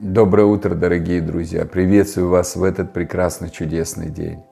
Доброе утро, дорогие друзья! Приветствую вас в этот прекрасный, чудесный день.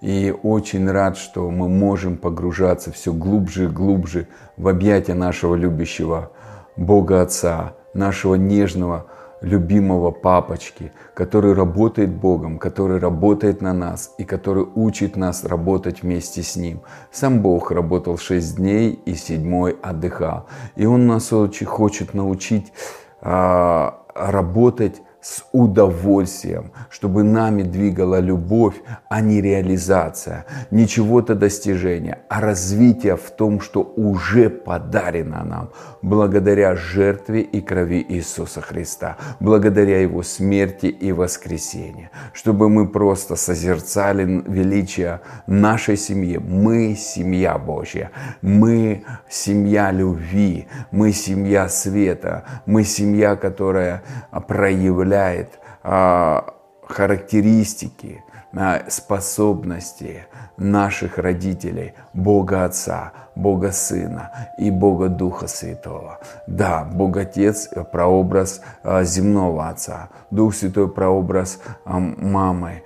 И очень рад, что мы можем погружаться все глубже и глубже в объятия нашего любящего Бога Отца, нашего нежного, любимого папочки, который работает Богом, который работает на нас и который учит нас работать вместе с Ним. Сам Бог работал шесть дней и седьмой отдыхал. И Он нас очень хочет научить а, работать с удовольствием, чтобы нами двигала любовь, а не реализация, не чего-то достижения, а развитие в том, что уже подарено нам благодаря жертве и крови Иисуса Христа, благодаря Его смерти и воскресению, чтобы мы просто созерцали величие нашей семьи. Мы семья Божья, мы семья любви, мы семья света, мы семья, которая проявляет проявляет а, характеристики, а, способности наших родителей, Бога Отца, Бога Сына и Бога Духа Святого. Да, Бог Отец – прообраз а, земного Отца, Дух Святой – прообраз а, мамы,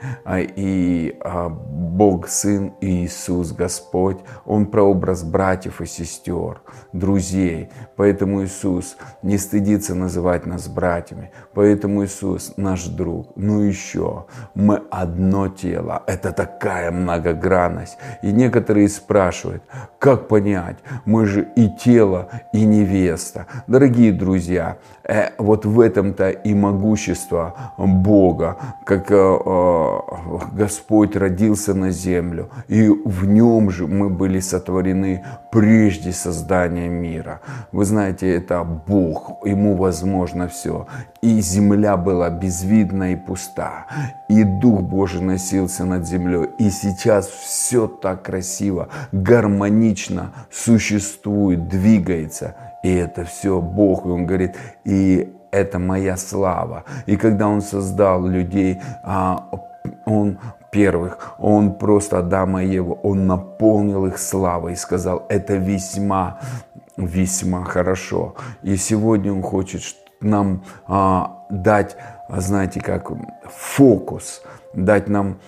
и Бог Сын Иисус Господь, Он прообраз братьев и сестер, друзей. Поэтому Иисус не стыдится называть нас братьями, поэтому Иисус наш друг. Ну еще, мы одно тело, это такая многогранность. И некоторые спрашивают, как понять, мы же и тело, и невеста. Дорогие друзья, э, вот в этом-то и могущество Бога, как э, э, Господь родился на землю, и в нем же мы были сотворены прежде создания мира. Вы знаете, это Бог, ему возможно все. И земля была безвидна и пуста, и Дух Божий носился над землей. И сейчас все так красиво, гармонично, существует, двигается. И это все Бог. И Он говорит, и это моя слава. И когда Он создал людей, а, Он первых, Он просто Адама и Еву, Он наполнил их славой и сказал, это весьма, весьма хорошо. И сегодня Он хочет нам а, дать, знаете, как фокус – дать нам,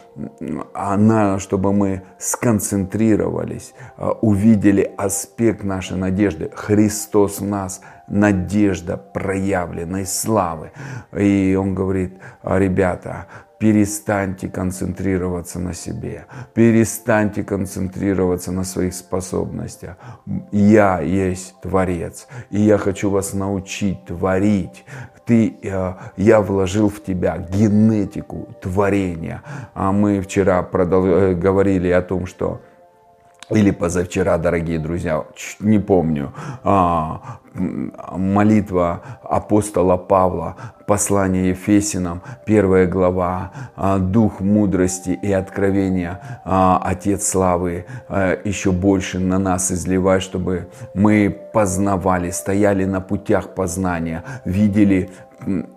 она, чтобы мы сконцентрировались, а, увидели аспект нашей надежды. Христос в нас, надежда проявленной славы. И он говорит, ребята, перестаньте концентрироваться на себе, перестаньте концентрироваться на своих способностях. Я есть Творец, и я хочу вас научить творить. Ты, э, я вложил в тебя генетику творения. А мы вчера продол- э, говорили о том, что или позавчера, дорогие друзья, не помню, а, молитва апостола Павла, послание Ефесинам, первая глава, а, дух мудрости и откровения, а, Отец славы, еще больше на нас изливай, чтобы мы познавали, стояли на путях познания, видели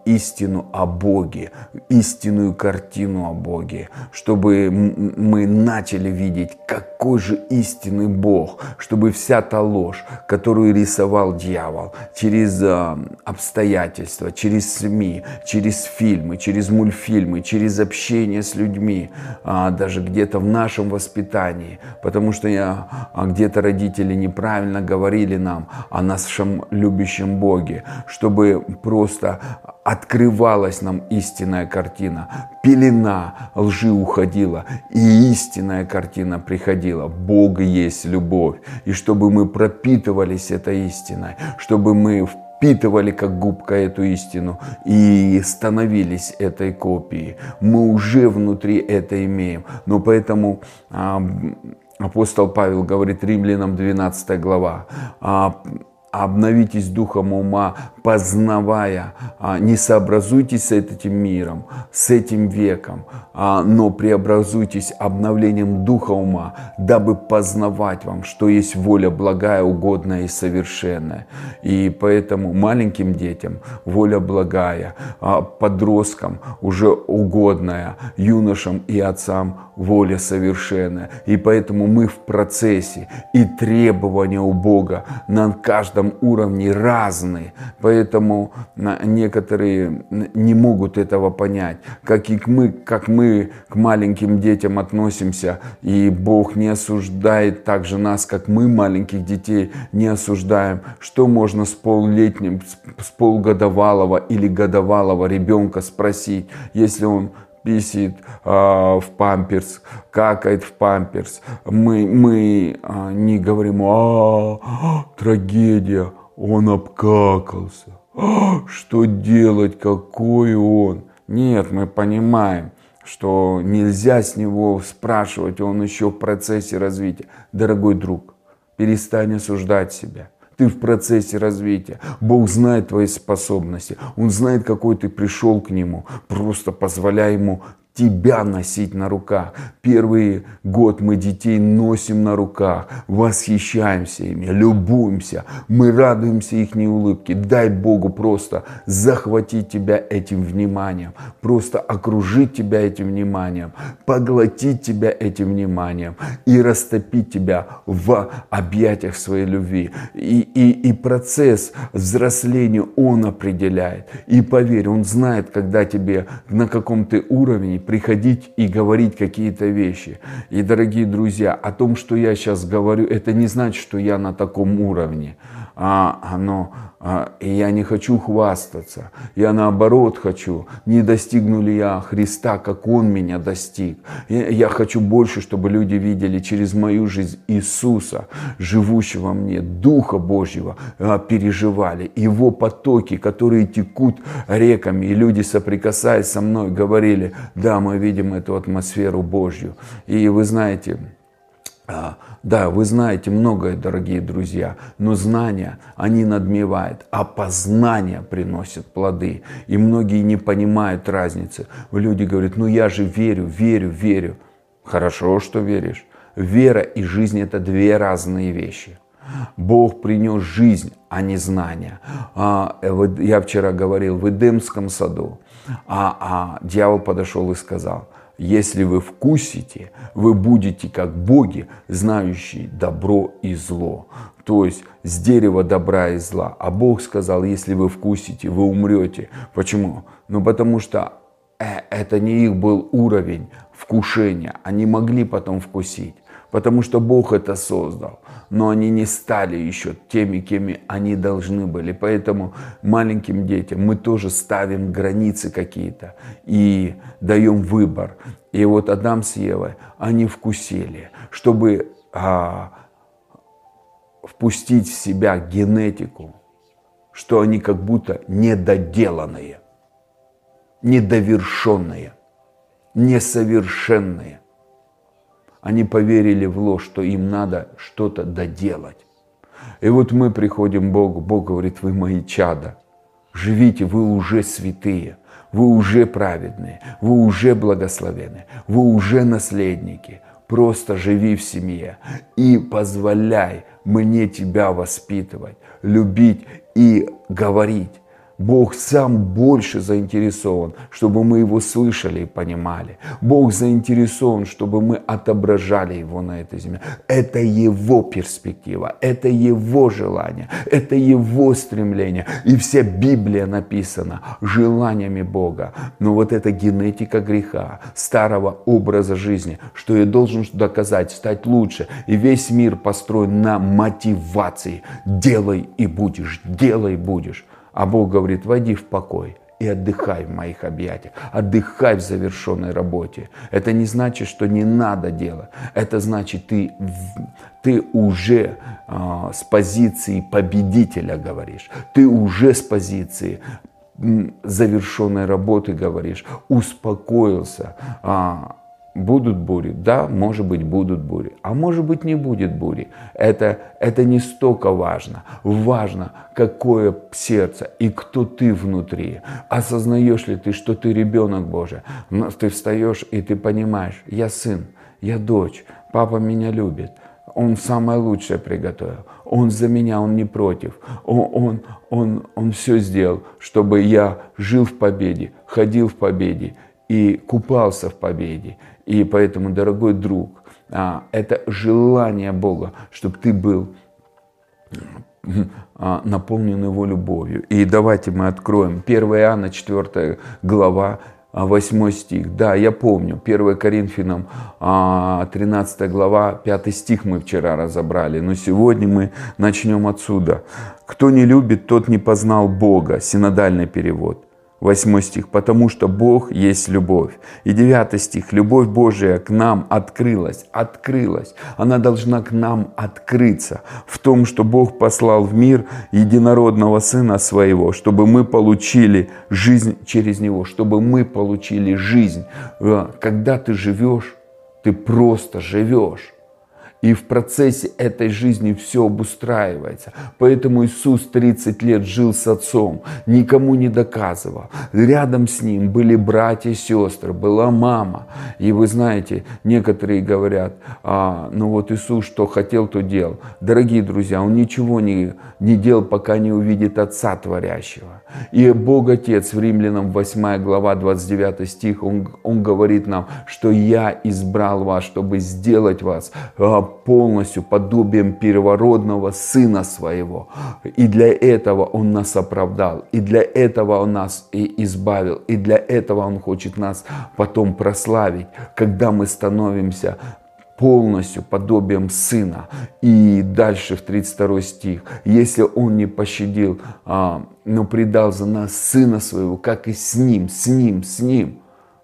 истину о Боге, истинную картину о Боге, чтобы мы начали видеть, какой же истинный Бог, чтобы вся та ложь, которую рисовал дьявол через а, обстоятельства, через СМИ, через фильмы, через мультфильмы, через общение с людьми, а, даже где-то в нашем воспитании, потому что я, а, где-то родители неправильно говорили нам о нашем любящем Боге, чтобы просто открывалась нам истинная картина, пелена лжи уходила, и истинная картина приходила. Бог есть любовь. И чтобы мы пропитывались этой истиной, чтобы мы впитывали как губка эту истину и становились этой копией. Мы уже внутри это имеем. Но поэтому апостол Павел говорит римлянам 12 глава, «А, обновитесь духом ума, познавая, а, не сообразуйтесь с этим миром, с этим веком, а, но преобразуйтесь обновлением духа ума, дабы познавать вам, что есть воля благая, угодная и совершенная. И поэтому маленьким детям воля благая, а подросткам уже угодная, юношам и отцам воля совершенная. И поэтому мы в процессе и требования у Бога на каждом этом уровне разные, поэтому некоторые не могут этого понять, как и мы, как мы к маленьким детям относимся, и Бог не осуждает также нас, как мы маленьких детей не осуждаем. Что можно с поллетним, с полгодовалого или годовалого ребенка спросить, если он писит э, в памперс, какает в памперс. Мы, мы э, не говорим, а, трагедия, он обкакался. А, что делать, какой он? Нет, мы понимаем, что нельзя с него спрашивать, он еще в процессе развития. Дорогой друг, перестань осуждать себя ты в процессе развития. Бог знает твои способности. Он знает, какой ты пришел к Нему. Просто позволяй Ему тебя носить на руках. Первый год мы детей носим на руках, восхищаемся ими, любуемся, мы радуемся их улыбке. Дай Богу просто захватить тебя этим вниманием, просто окружить тебя этим вниманием, поглотить тебя этим вниманием и растопить тебя в объятиях своей любви. И, и, и процесс взросления он определяет. И поверь, он знает, когда тебе на каком ты уровне приходить и говорить какие-то вещи. И, дорогие друзья, о том, что я сейчас говорю, это не значит, что я на таком уровне. А, оно, а, я не хочу хвастаться. Я наоборот хочу, не достигну ли я Христа, как Он меня достиг. Я, я хочу больше, чтобы люди видели через мою жизнь Иисуса, живущего мне, Духа Божьего, а, переживали. Его потоки, которые текут реками, и люди, соприкасаясь со мной, говорили, да, мы видим эту атмосферу Божью. И вы знаете, а, да, вы знаете многое, дорогие друзья, но знания, они надмевают, а познание приносит плоды. И многие не понимают разницы. Люди говорят, ну я же верю, верю, верю. Хорошо, что веришь. Вера и жизнь – это две разные вещи. Бог принес жизнь, а не знания. А, я вчера говорил в Эдемском саду, а, а дьявол подошел и сказал – если вы вкусите, вы будете как боги, знающие добро и зло. То есть с дерева добра и зла. А Бог сказал, если вы вкусите, вы умрете. Почему? Ну потому что э, это не их был уровень вкушения. Они могли потом вкусить потому что Бог это создал. Но они не стали еще теми, кеми они должны были. Поэтому маленьким детям мы тоже ставим границы какие-то и даем выбор. И вот Адам с Евой, они вкусили, чтобы а, впустить в себя генетику, что они как будто недоделанные, недовершенные, несовершенные. Они поверили в ложь, что им надо что-то доделать. И вот мы приходим к Богу, Бог говорит, вы мои чада, живите, вы уже святые, вы уже праведные, вы уже благословенные, вы уже наследники. Просто живи в семье и позволяй мне тебя воспитывать, любить и говорить Бог сам больше заинтересован, чтобы мы Его слышали и понимали. Бог заинтересован, чтобы мы отображали Его на этой земле. Это Его перспектива, это Его желание, это Его стремление. И вся Библия написана желаниями Бога. Но вот эта генетика греха, старого образа жизни, что я должен доказать, стать лучше. И весь мир построен на мотивации. Делай и будешь, делай и будешь. А Бог говорит, войди в покой и отдыхай в моих объятиях, отдыхай в завершенной работе. Это не значит, что не надо делать. Это значит, ты, ты уже э, с позиции победителя говоришь. Ты уже с позиции завершенной работы говоришь, успокоился, а, Будут бури? Да, может быть, будут бури. А может быть, не будет бури. Это, это не столько важно. Важно, какое сердце и кто ты внутри. Осознаешь ли ты, что ты ребенок Божий? Ты встаешь и ты понимаешь, я сын, я дочь, папа меня любит. Он самое лучшее приготовил. Он за меня, он не против. Он, он, он, он все сделал, чтобы я жил в победе, ходил в победе и купался в победе. И поэтому, дорогой друг, а, это желание Бога, чтобы ты был а, наполнен Его любовью. И давайте мы откроем 1 Иоанна 4 глава 8 а, стих. Да, я помню, 1 Коринфянам 13 а, глава, 5 стих мы вчера разобрали, но сегодня мы начнем отсюда. «Кто не любит, тот не познал Бога», синодальный перевод. 8 стих, потому что Бог есть любовь. И 9 стих, любовь Божия к нам открылась, открылась. Она должна к нам открыться в том, что Бог послал в мир единородного Сына Своего, чтобы мы получили жизнь через Него, чтобы мы получили жизнь. Э, когда ты живешь, ты просто живешь. И в процессе этой жизни все обустраивается. Поэтому Иисус 30 лет жил с Отцом, никому не доказывал. Рядом с Ним были братья и сестры, была мама. И вы знаете, некоторые говорят, а, ну вот Иисус что хотел, то делал. Дорогие друзья, Он ничего не, не делал, пока не увидит Отца Творящего. И Бог Отец в Римлянам 8 глава 29 стих, Он, он говорит нам, что «Я избрал вас, чтобы сделать вас а, полностью подобием первородного Сына Своего. И для этого Он нас оправдал, и для этого Он нас и избавил, и для этого Он хочет нас потом прославить, когда мы становимся полностью подобием Сына. И дальше в 32 стих. Если Он не пощадил, а, но предал за нас Сына Своего, как и с Ним, с Ним, с Ним,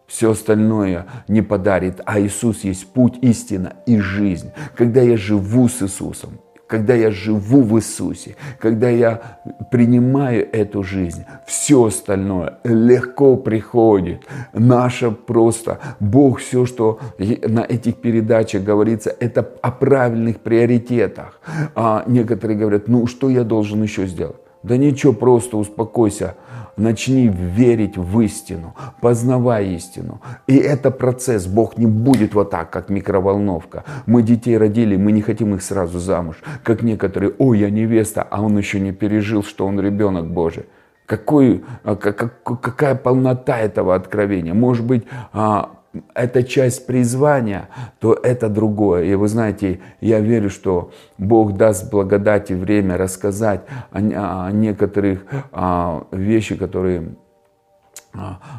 все остальное не подарит, а Иисус есть путь, истина и жизнь. Когда я живу с Иисусом, когда я живу в Иисусе, когда я принимаю эту жизнь, все остальное легко приходит. Наше просто, Бог все, что на этих передачах говорится, это о правильных приоритетах. А некоторые говорят, ну что я должен еще сделать? Да ничего, просто успокойся, начни верить в истину, познавай истину. И это процесс, Бог не будет вот так, как микроволновка. Мы детей родили, мы не хотим их сразу замуж. Как некоторые, ой, я невеста, а он еще не пережил, что он ребенок Божий. Какой, а, как, какая полнота этого откровения? Может быть, а, это часть призвания, то это другое. И вы знаете, я верю, что Бог даст благодать и время рассказать о, некоторых о, вещах, которые а,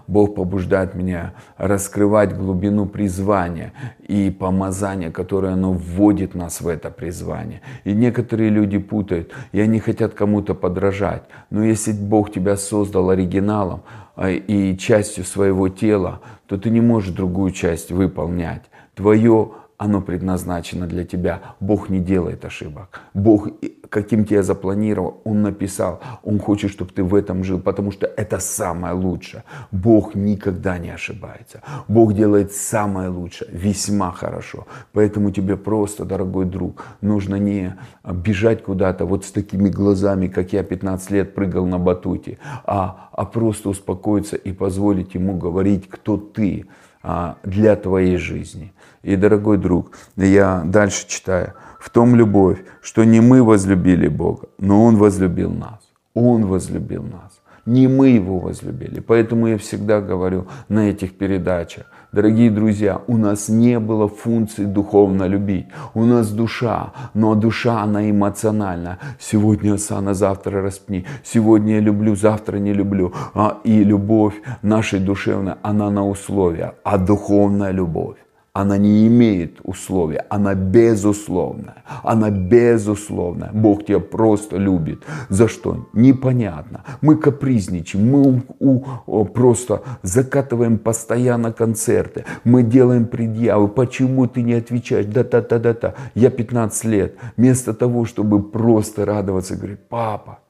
Бог побуждает меня раскрывать глубину призвания и помазания, которое оно вводит нас в это призвание. И некоторые люди путают, и они хотят кому-то подражать. Но если Бог тебя создал оригиналом а, и частью своего тела, то ты не можешь другую часть выполнять. Твое оно предназначено для тебя. Бог не делает ошибок. Бог, каким тебя запланировал, Он написал. Он хочет, чтобы ты в этом жил, потому что это самое лучшее. Бог никогда не ошибается. Бог делает самое лучшее, весьма хорошо. Поэтому тебе просто, дорогой друг, нужно не бежать куда-то вот с такими глазами, как я 15 лет прыгал на батуте, а, а просто успокоиться и позволить Ему говорить, кто ты а, для твоей жизни. И, дорогой друг, я дальше читаю. В том любовь, что не мы возлюбили Бога, но Он возлюбил нас. Он возлюбил нас. Не мы Его возлюбили. Поэтому я всегда говорю на этих передачах, Дорогие друзья, у нас не было функции духовно любить. У нас душа, но душа, она эмоциональна. Сегодня осана, завтра распни. Сегодня я люблю, завтра не люблю. А, и любовь нашей душевной, она на условия. А духовная любовь, она не имеет условия, она безусловная, она безусловная. Бог тебя просто любит. За что? Непонятно. Мы капризничаем, мы у, у, просто закатываем постоянно концерты, мы делаем предъявы, почему ты не отвечаешь, да-да-да-да-да. Я 15 лет, вместо того, чтобы просто радоваться, говорит, папа,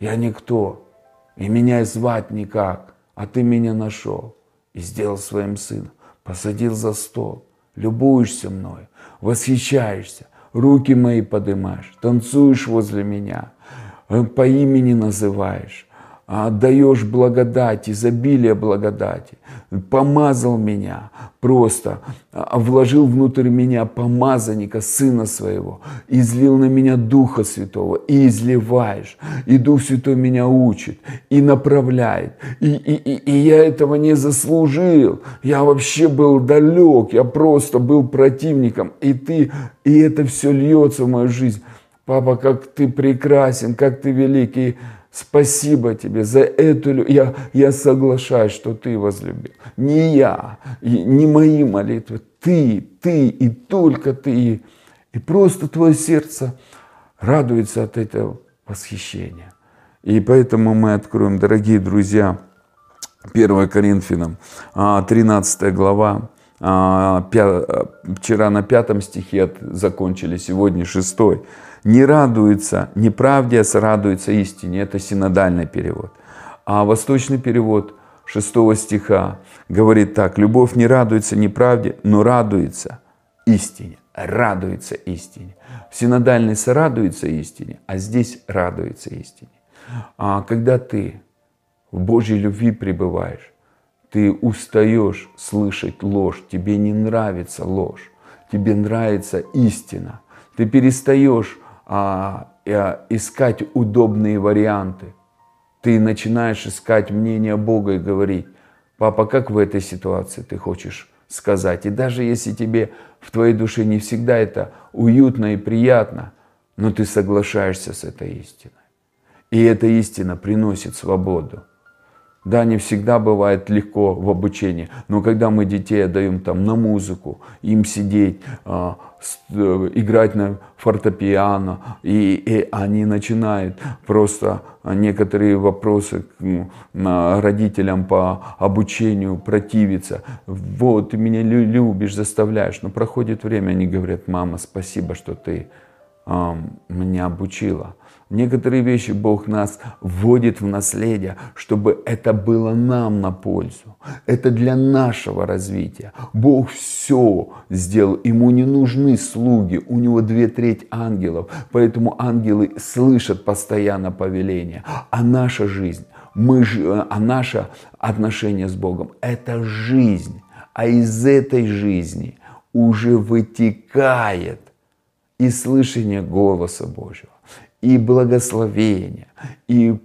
я никто, и меня звать никак, а ты меня нашел и сделал своим сыном посадил за стол, любуешься мной, восхищаешься, руки мои поднимаешь, танцуешь возле меня, э, по имени называешь, отдаешь благодать, изобилие благодати, помазал меня, просто а, вложил внутрь меня помазанника, Сына Своего, излил на меня Духа Святого, и изливаешь, и Дух Святой меня учит, и направляет, и, и, и, и я этого не заслужил, я вообще был далек, я просто был противником, и ты, и это все льется в мою жизнь, Папа, как ты прекрасен, как ты великий. Спасибо тебе за эту я, я соглашаюсь, что ты возлюбил. Не я, не мои молитвы, ты, ты и только ты. И просто твое сердце радуется от этого восхищения. И поэтому мы откроем, дорогие друзья, 1 Коринфянам, 13 а, глава, а, вчера на пятом стихе закончили, сегодня шестой. Не радуется неправде, а радуется истине. Это синодальный перевод. А восточный перевод шестого стиха говорит так. Любовь не радуется неправде, но радуется истине. Радуется истине. В синодальный сорадуется истине, а здесь радуется истине. А когда ты в Божьей любви пребываешь, ты устаешь слышать ложь, тебе не нравится ложь, тебе нравится истина. Ты перестаешь искать удобные варианты. Ты начинаешь искать мнение Бога и говорить, папа, как в этой ситуации ты хочешь сказать? И даже если тебе в твоей душе не всегда это уютно и приятно, но ты соглашаешься с этой истиной. И эта истина приносит свободу. Да, не всегда бывает легко в обучении, но когда мы детей отдаем там на музыку, им сидеть, э, э, играть на фортепиано, и, и они начинают просто некоторые вопросы к родителям по обучению противиться. Вот, ты меня любишь, заставляешь. Но проходит время, они говорят, мама, спасибо, что ты меня обучила. Некоторые вещи Бог нас вводит в наследие, чтобы это было нам на пользу. Это для нашего развития. Бог все сделал. Ему не нужны слуги. У него две трети ангелов. Поэтому ангелы слышат постоянно повеление. А наша жизнь, мы, а наше отношение с Богом – это жизнь. А из этой жизни уже вытекает и слышание голоса Божьего и благословение, и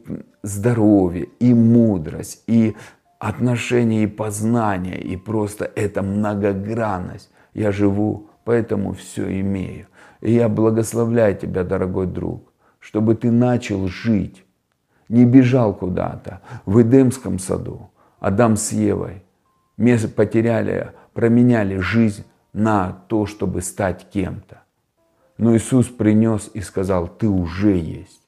здоровье, и мудрость, и отношения, и познание, и просто эта многогранность. Я живу, поэтому все имею. И я благословляю тебя, дорогой друг, чтобы ты начал жить, не бежал куда-то в Эдемском саду. Адам с Евой потеряли, променяли жизнь на то, чтобы стать кем-то. Но Иисус принес и сказал, ты уже есть.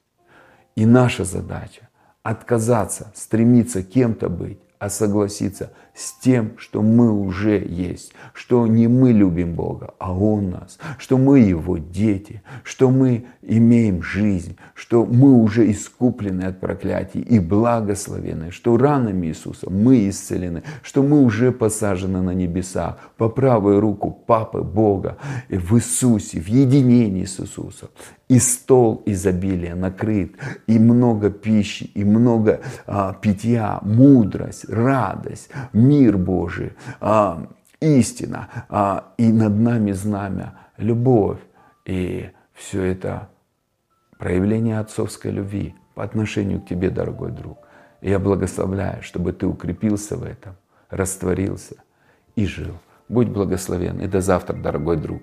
И наша задача отказаться, стремиться кем-то быть, а согласиться с тем, что мы уже есть, что не мы любим Бога, а Он нас, что мы Его дети, что мы имеем жизнь, что мы уже искуплены от проклятий и благословены, что ранами Иисуса мы исцелены, что мы уже посажены на небесах по правую руку Папы Бога в Иисусе, в единении с Иисусом. И стол изобилия накрыт, и много пищи, и много а, питья, мудрость, радость, мир Божий, а, истина, а, и над нами знамя, любовь. И все это проявление отцовской любви по отношению к тебе, дорогой друг. И я благословляю, чтобы ты укрепился в этом, растворился и жил. Будь благословен. И до завтра, дорогой друг.